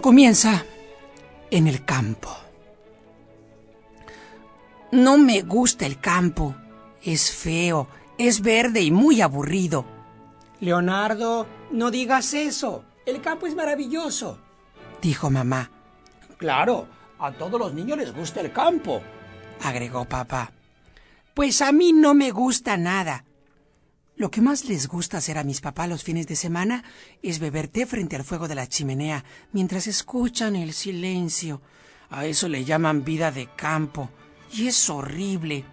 Todo comienza en el campo. No me gusta el campo. Es feo, es verde y muy aburrido. Leonardo, no digas eso. El campo es maravilloso, dijo mamá. Claro, a todos los niños les gusta el campo, agregó papá. Pues a mí no me gusta nada. Lo que más les gusta hacer a mis papás los fines de semana es beber té frente al fuego de la chimenea mientras escuchan el silencio. A eso le llaman vida de campo. Y es horrible.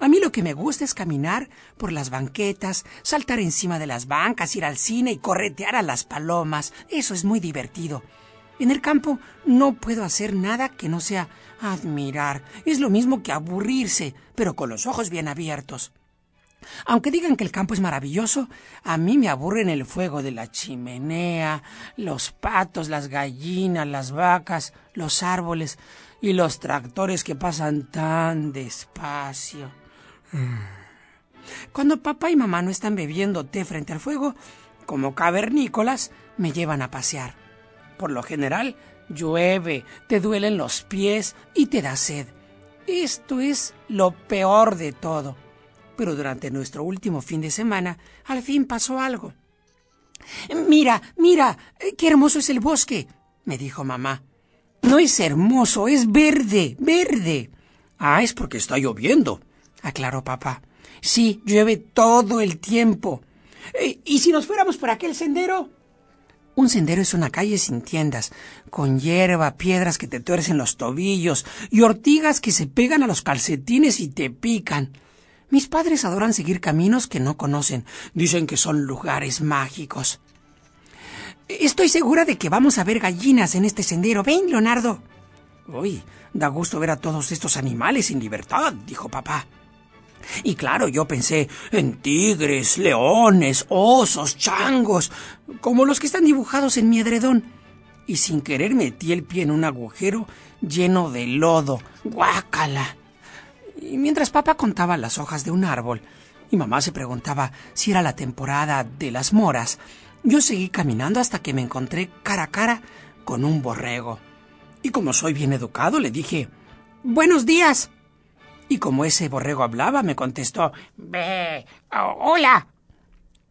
A mí lo que me gusta es caminar por las banquetas, saltar encima de las bancas, ir al cine y corretear a las palomas. Eso es muy divertido. En el campo no puedo hacer nada que no sea admirar. Es lo mismo que aburrirse, pero con los ojos bien abiertos. Aunque digan que el campo es maravilloso, a mí me aburren el fuego de la chimenea, los patos, las gallinas, las vacas, los árboles y los tractores que pasan tan despacio. Cuando papá y mamá no están bebiendo té frente al fuego, como cavernícolas, me llevan a pasear. Por lo general, llueve, te duelen los pies y te da sed. Esto es lo peor de todo pero durante nuestro último fin de semana al fin pasó algo. Mira, mira, qué hermoso es el bosque, me dijo mamá. No es hermoso, es verde, verde. Ah, es porque está lloviendo, aclaró papá. Sí, llueve todo el tiempo. Eh, ¿Y si nos fuéramos por aquel sendero? Un sendero es una calle sin tiendas, con hierba, piedras que te tuercen los tobillos y ortigas que se pegan a los calcetines y te pican. Mis padres adoran seguir caminos que no conocen. Dicen que son lugares mágicos. Estoy segura de que vamos a ver gallinas en este sendero. Ven, Leonardo. Uy, da gusto ver a todos estos animales en libertad, dijo papá. Y claro, yo pensé en tigres, leones, osos, changos, como los que están dibujados en mi edredón. Y sin querer metí el pie en un agujero lleno de lodo. ¡Guácala! Y mientras papá contaba las hojas de un árbol y mamá se preguntaba si era la temporada de las moras, yo seguí caminando hasta que me encontré cara a cara con un borrego. Y como soy bien educado, le dije Buenos días. Y como ese borrego hablaba, me contestó Ve. hola.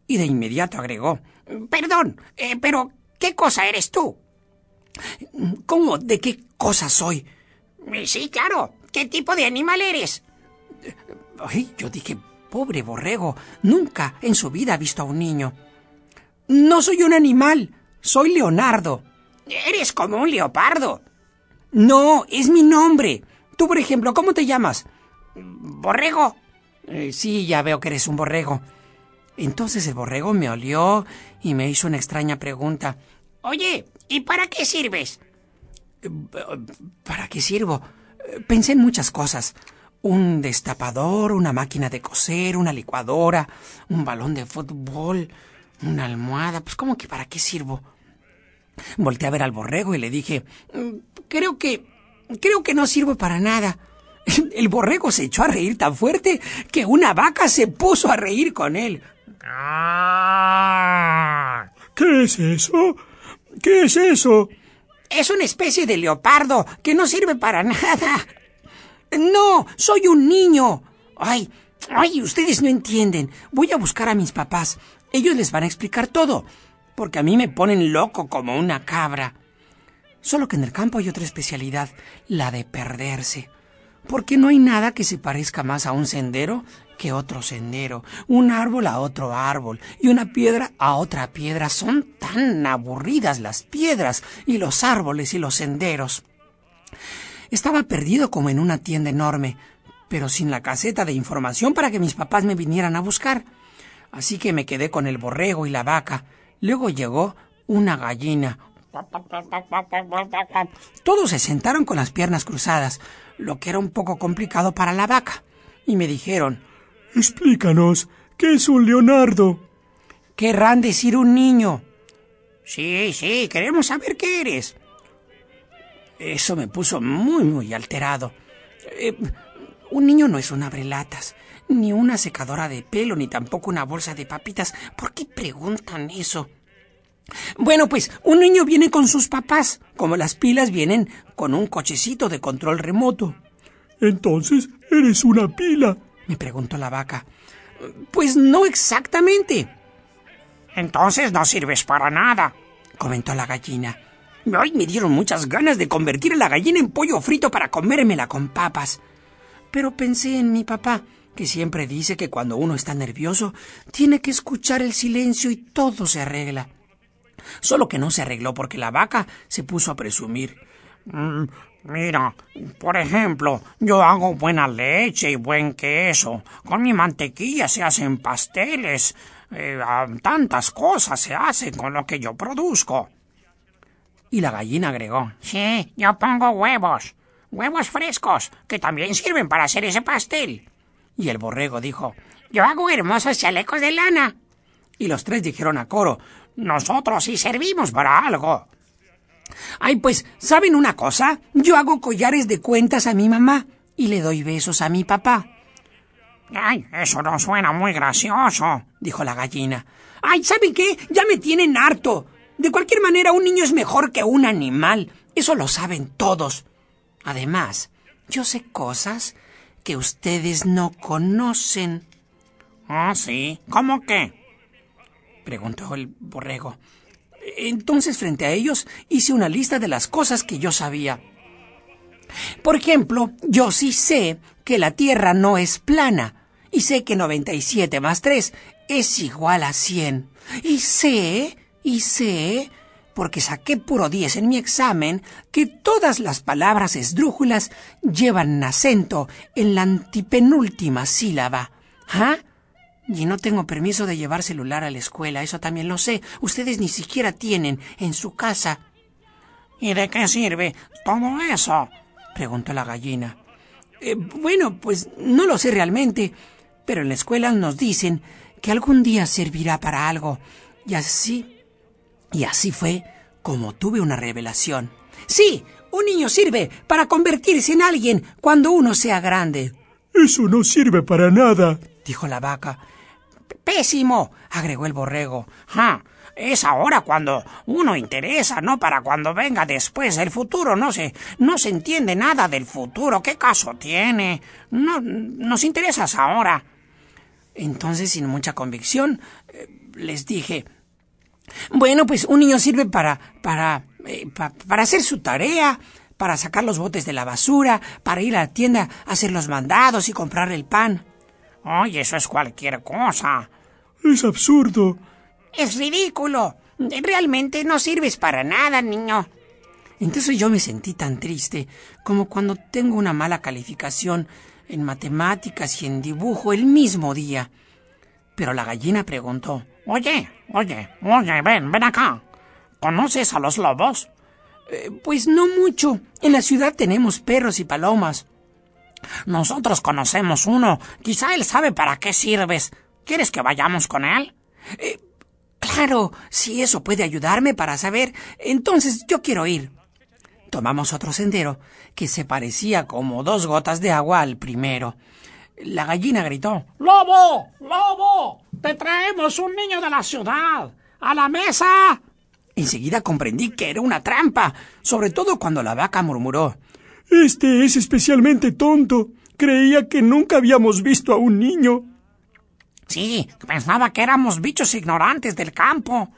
Y de inmediato agregó Perdón, eh, pero ¿qué cosa eres tú? ¿Cómo? ¿De qué cosa soy? Sí, claro. ¿Qué tipo de animal eres? Ay, yo dije, pobre borrego, nunca en su vida ha visto a un niño. No soy un animal, soy Leonardo. Eres como un leopardo. No, es mi nombre. Tú, por ejemplo, ¿cómo te llamas? Borrego. Eh, sí, ya veo que eres un borrego. Entonces el borrego me olió y me hizo una extraña pregunta. Oye, ¿y para qué sirves? Eh, ¿Para qué sirvo? Pensé en muchas cosas. Un destapador, una máquina de coser, una licuadora, un balón de fútbol, una almohada. Pues ¿cómo que para qué sirvo? Volté a ver al borrego y le dije, mm, creo que... creo que no sirvo para nada. El borrego se echó a reír tan fuerte que una vaca se puso a reír con él. ¿Qué es eso? ¿Qué es eso? Es una especie de leopardo que no sirve para nada. No, soy un niño. Ay, ay, ustedes no entienden. Voy a buscar a mis papás. Ellos les van a explicar todo. Porque a mí me ponen loco como una cabra. Solo que en el campo hay otra especialidad, la de perderse. Porque no hay nada que se parezca más a un sendero que otro sendero, un árbol a otro árbol y una piedra a otra piedra. Son tan aburridas las piedras y los árboles y los senderos. Estaba perdido como en una tienda enorme, pero sin la caseta de información para que mis papás me vinieran a buscar. Así que me quedé con el borrego y la vaca. Luego llegó una gallina. Todos se sentaron con las piernas cruzadas, lo que era un poco complicado para la vaca, y me dijeron Explícanos, ¿qué es un Leonardo? Querrán decir un niño. Sí, sí, queremos saber qué eres. Eso me puso muy, muy alterado. Eh, un niño no es un abrelatas, ni una secadora de pelo, ni tampoco una bolsa de papitas. ¿Por qué preguntan eso? Bueno, pues un niño viene con sus papás, como las pilas vienen con un cochecito de control remoto. Entonces eres una pila. Me preguntó la vaca. Pues no exactamente. Entonces no sirves para nada, comentó la gallina. Ay, me dieron muchas ganas de convertir a la gallina en pollo frito para comérmela con papas. Pero pensé en mi papá, que siempre dice que cuando uno está nervioso tiene que escuchar el silencio y todo se arregla. Solo que no se arregló porque la vaca se puso a presumir. Mira, por ejemplo, yo hago buena leche y buen queso. Con mi mantequilla se hacen pasteles. Eh, tantas cosas se hacen con lo que yo produzco. Y la gallina agregó. Sí, yo pongo huevos. Huevos frescos, que también sirven para hacer ese pastel. Y el borrego dijo. Yo hago hermosos chalecos de lana. Y los tres dijeron a coro. Nosotros sí servimos para algo. Ay, pues, ¿saben una cosa? Yo hago collares de cuentas a mi mamá y le doy besos a mi papá. Ay, eso no suena muy gracioso, dijo la gallina. Ay, ¿saben qué? Ya me tienen harto. De cualquier manera, un niño es mejor que un animal. Eso lo saben todos. Además, yo sé cosas que ustedes no conocen. Ah, sí. ¿Cómo qué? preguntó el borrego. Entonces, frente a ellos, hice una lista de las cosas que yo sabía. Por ejemplo, yo sí sé que la Tierra no es plana, y sé que 97 más 3 es igual a 100. Y sé, y sé, porque saqué puro 10 en mi examen, que todas las palabras esdrújulas llevan acento en la antipenúltima sílaba. ¿Ah? Y no tengo permiso de llevar celular a la escuela, eso también lo sé. Ustedes ni siquiera tienen en su casa. ¿Y de qué sirve todo eso? preguntó la gallina. Eh, bueno, pues no lo sé realmente, pero en la escuela nos dicen que algún día servirá para algo. Y así, y así fue como tuve una revelación. Sí, un niño sirve para convertirse en alguien cuando uno sea grande. Eso no sirve para nada, dijo la vaca. Pésimo, agregó el borrego. Ah, es ahora cuando uno interesa, no para cuando venga después. El futuro no se, no se entiende nada del futuro. ¿Qué caso tiene? No, nos interesas ahora. Entonces, sin mucha convicción, eh, les dije, bueno, pues un niño sirve para, para, eh, para hacer su tarea, para sacar los botes de la basura, para ir a la tienda a hacer los mandados y comprar el pan. Oye, eso es cualquier cosa. Es absurdo. Es ridículo. Realmente no sirves para nada, niño. Entonces yo me sentí tan triste como cuando tengo una mala calificación en matemáticas y en dibujo el mismo día. Pero la gallina preguntó Oye, oye, oye, ven, ven acá. ¿Conoces a los lobos? Eh, pues no mucho. En la ciudad tenemos perros y palomas. Nosotros conocemos uno. Quizá él sabe para qué sirves. ¿Quieres que vayamos con él? Eh, claro, si eso puede ayudarme para saber, entonces yo quiero ir. Tomamos otro sendero que se parecía como dos gotas de agua al primero. La gallina gritó ¡Lobo! ¡Lobo! ¡Te traemos un niño de la ciudad! ¡A la mesa! Enseguida comprendí que era una trampa, sobre todo cuando la vaca murmuró este es especialmente tonto. Creía que nunca habíamos visto a un niño. Sí, pensaba que éramos bichos ignorantes del campo.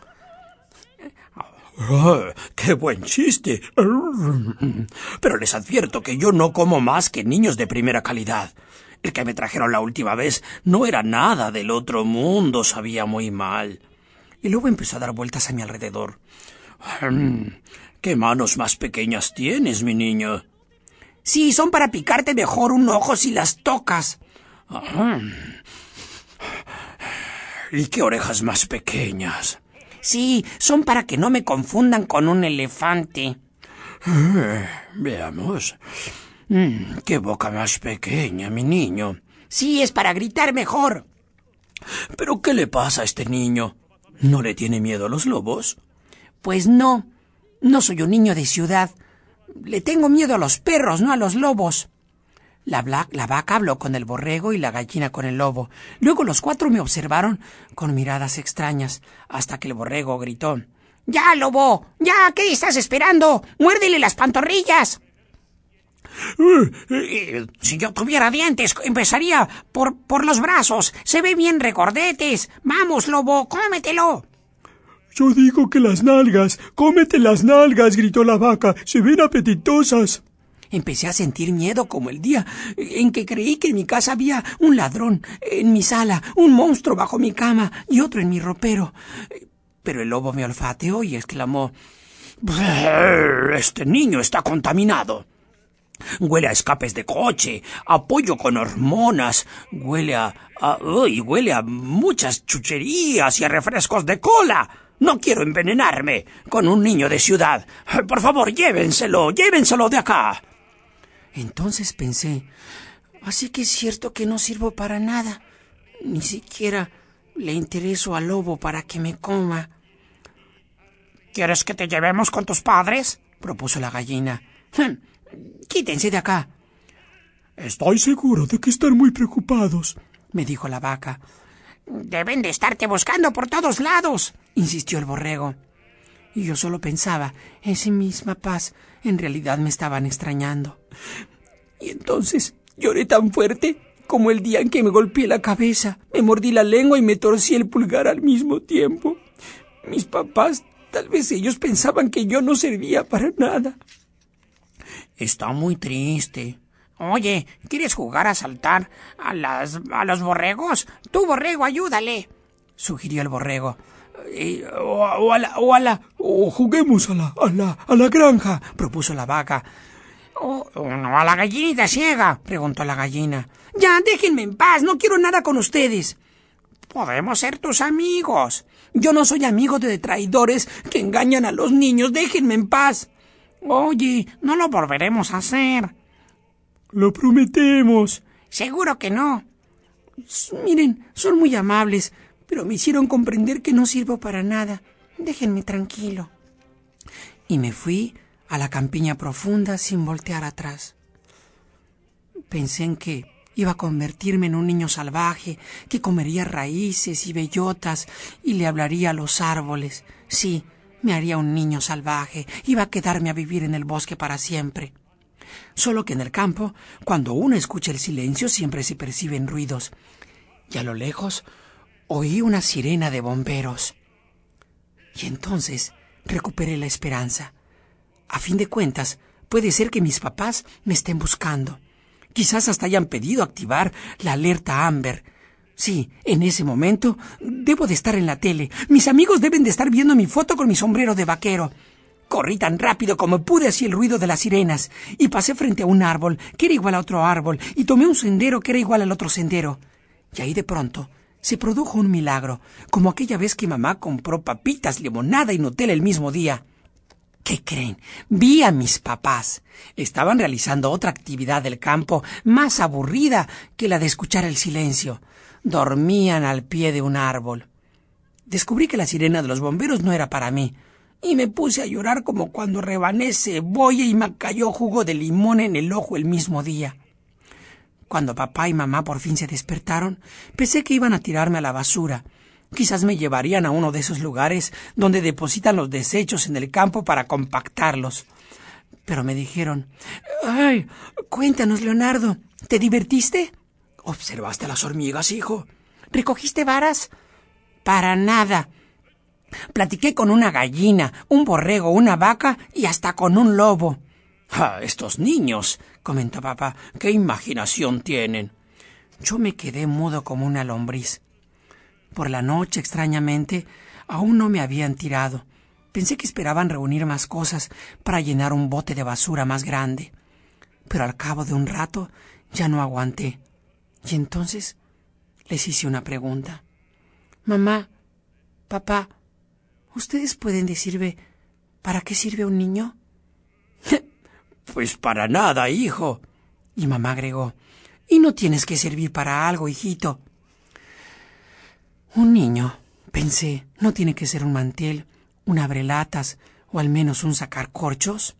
Ah, ¡Qué buen chiste! Pero les advierto que yo no como más que niños de primera calidad. El que me trajeron la última vez no era nada del otro mundo, sabía muy mal. Y luego empezó a dar vueltas a mi alrededor. Mm, ¡Qué manos más pequeñas tienes, mi niño! Sí, son para picarte mejor un ojo si las tocas. ¿Y qué orejas más pequeñas? Sí, son para que no me confundan con un elefante. Eh, veamos. Mm, qué boca más pequeña, mi niño. Sí, es para gritar mejor. ¿Pero qué le pasa a este niño? ¿No le tiene miedo a los lobos? Pues no. No soy un niño de ciudad. Le tengo miedo a los perros, no a los lobos. La, vaca habló con el borrego y la gallina con el lobo. Luego los cuatro me observaron con miradas extrañas, hasta que el borrego gritó Ya, lobo. Ya, ¿qué estás esperando? Muérdele las pantorrillas. Eh, si yo tuviera dientes, empezaría por, por los brazos. Se ve bien recordetes. Vamos, lobo, cómetelo. Yo digo que las nalgas. Cómete las nalgas, gritó la vaca. Se ven apetitosas. Empecé a sentir miedo como el día en que creí que en mi casa había un ladrón, en mi sala, un monstruo bajo mi cama y otro en mi ropero. Pero el lobo me olfateó y exclamó Este niño está contaminado. Huele a escapes de coche, a pollo con hormonas, huele a, huele a muchas chucherías y a refrescos de cola. No quiero envenenarme con un niño de ciudad. Por favor, llévenselo, llévenselo de acá. Entonces pensé, así que es cierto que no sirvo para nada. Ni siquiera le intereso al lobo para que me coma. ¿Quieres que te llevemos con tus padres? propuso la gallina. Hm, quítense de acá. Estoy seguro de que están muy preocupados, me dijo la vaca. Deben de estarte buscando por todos lados, insistió el borrego. Y yo solo pensaba en sí misma paz. En realidad me estaban extrañando. Y entonces lloré tan fuerte como el día en que me golpeé la cabeza, me mordí la lengua y me torcí el pulgar al mismo tiempo. Mis papás, tal vez ellos pensaban que yo no servía para nada. Está muy triste. Oye, ¿quieres jugar a saltar a las a los borregos? Tú, borrego, ayúdale. sugirió el borrego. o, a la, o a la, o juguemos a la, a la, a la granja, propuso la vaca. O, no, a la gallinita ciega, preguntó la gallina. Ya, déjenme en paz, no quiero nada con ustedes. Podemos ser tus amigos. Yo no soy amigo de traidores que engañan a los niños, déjenme en paz. Oye, no lo volveremos a hacer. Lo prometemos. Seguro que no. Miren, son muy amables, pero me hicieron comprender que no sirvo para nada. Déjenme tranquilo. Y me fui a la campiña profunda sin voltear atrás. Pensé en que iba a convertirme en un niño salvaje que comería raíces y bellotas y le hablaría a los árboles. Sí, me haría un niño salvaje, iba a quedarme a vivir en el bosque para siempre. Solo que en el campo, cuando uno escucha el silencio, siempre se perciben ruidos. Y a lo lejos oí una sirena de bomberos. Y entonces recuperé la esperanza. A fin de cuentas, puede ser que mis papás me estén buscando. Quizás hasta hayan pedido activar la alerta Amber. Sí, en ese momento debo de estar en la tele. Mis amigos deben de estar viendo mi foto con mi sombrero de vaquero. Corrí tan rápido como pude hacia el ruido de las sirenas, y pasé frente a un árbol que era igual a otro árbol, y tomé un sendero que era igual al otro sendero. Y ahí de pronto se produjo un milagro, como aquella vez que mamá compró papitas, limonada y Nutella el mismo día. ¿Qué creen? Vi a mis papás. Estaban realizando otra actividad del campo más aburrida que la de escuchar el silencio. Dormían al pie de un árbol. Descubrí que la sirena de los bomberos no era para mí, y me puse a llorar como cuando rebané cebolla y me cayó jugo de limón en el ojo el mismo día. Cuando papá y mamá por fin se despertaron, pensé que iban a tirarme a la basura, Quizás me llevarían a uno de esos lugares donde depositan los desechos en el campo para compactarlos. Pero me dijeron Ay, cuéntanos, Leonardo. ¿Te divertiste? ¿Observaste las hormigas, hijo? ¿Recogiste varas? Para nada. Platiqué con una gallina, un borrego, una vaca y hasta con un lobo. Ah, estos niños, comentó papá, qué imaginación tienen. Yo me quedé mudo como una lombriz. Por la noche, extrañamente, aún no me habían tirado. Pensé que esperaban reunir más cosas para llenar un bote de basura más grande. Pero al cabo de un rato ya no aguanté. Y entonces les hice una pregunta. Mamá, papá, ¿ustedes pueden decirme para qué sirve un niño? pues para nada, hijo. Y mamá agregó, y no tienes que servir para algo, hijito. Un niño, pensé, ¿no tiene que ser un mantel, un abrelatas o al menos un sacar corchos?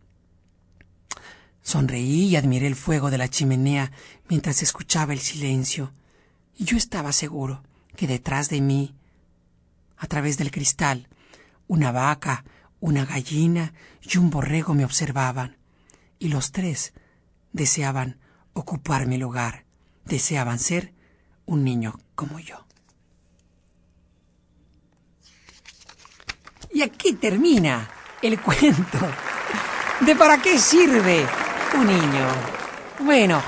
Sonreí y admiré el fuego de la chimenea mientras escuchaba el silencio, y yo estaba seguro que detrás de mí, a través del cristal, una vaca, una gallina y un borrego me observaban, y los tres deseaban ocupar mi lugar, deseaban ser un niño como yo. Y aquí termina el cuento de para qué sirve un niño. Bueno,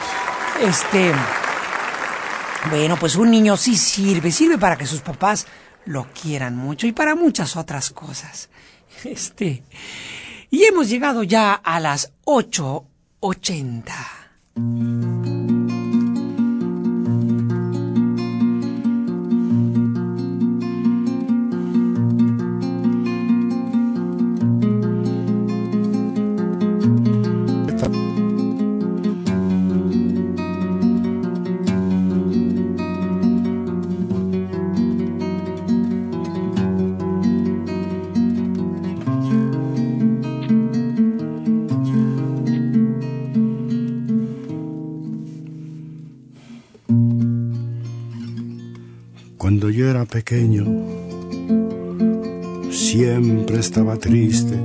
este... Bueno, pues un niño sí sirve, sirve para que sus papás lo quieran mucho y para muchas otras cosas. Este. Y hemos llegado ya a las 8.80. pequeño, siempre estaba triste.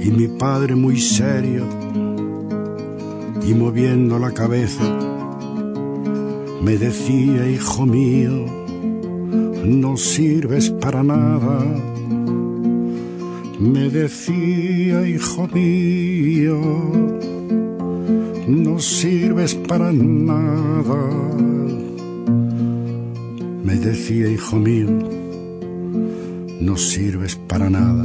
Y mi padre muy serio y moviendo la cabeza me decía, hijo mío, no sirves para nada. Me decía, hijo mío, no sirves para nada decía, hijo mío, no sirves para nada.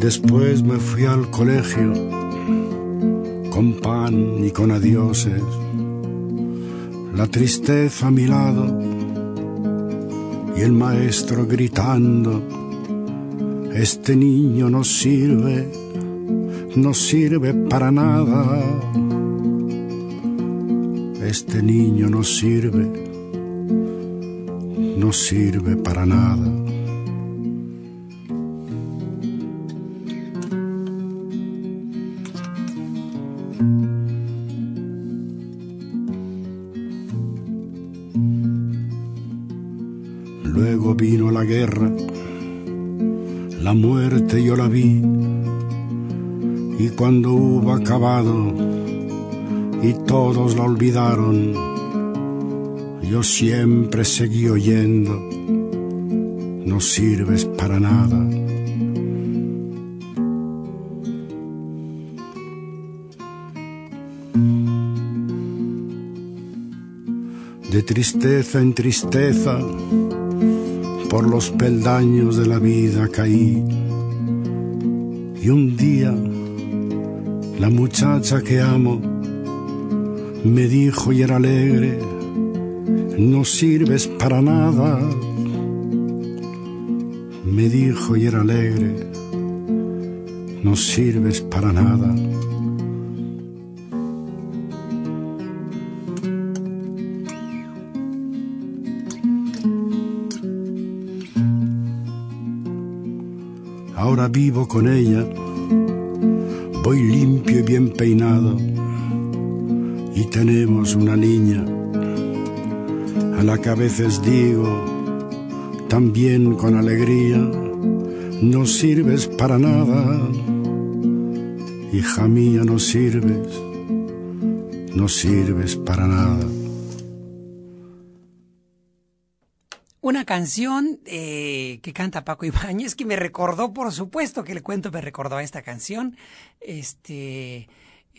Después me fui al colegio con pan y con adioses, la tristeza a mi lado y el maestro gritando este niño no sirve, no sirve para nada. Este niño no sirve, no sirve para nada. Todos la olvidaron, yo siempre seguí oyendo, no sirves para nada. De tristeza en tristeza, por los peldaños de la vida caí. Y un día la muchacha que amo me dijo y era alegre, no sirves para nada. Me dijo y era alegre, no sirves para nada. ahora vivo con ella, voy limpio y bien peinado y tenemos una niña a la que a veces digo, también con alegría, no sirves para nada, hija mía, no sirves, no sirves para nada. Una canción eh, que canta Paco Ibáñez que me recordó, por supuesto que el cuento me recordó a esta canción. Este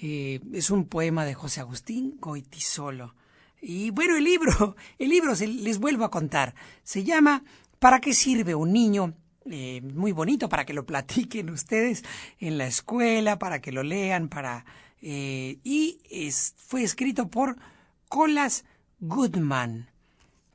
eh, es un poema de José Agustín Goitisolo. Y bueno, el libro, el libro se, les vuelvo a contar. Se llama ¿Para qué sirve un niño? Eh, muy bonito para que lo platiquen ustedes en la escuela, para que lo lean, para y es, fue escrito por Colas Goodman.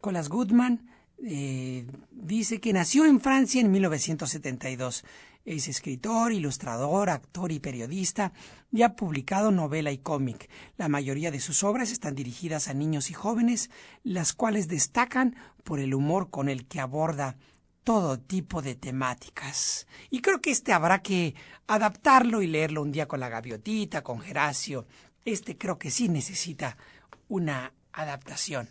Colas Goodman eh, dice que nació en Francia en 1972. Es escritor, ilustrador, actor y periodista y ha publicado novela y cómic. La mayoría de sus obras están dirigidas a niños y jóvenes, las cuales destacan por el humor con el que aborda todo tipo de temáticas. Y creo que este habrá que adaptarlo y leerlo un día con la gaviotita, con Geracio. Este creo que sí necesita una adaptación.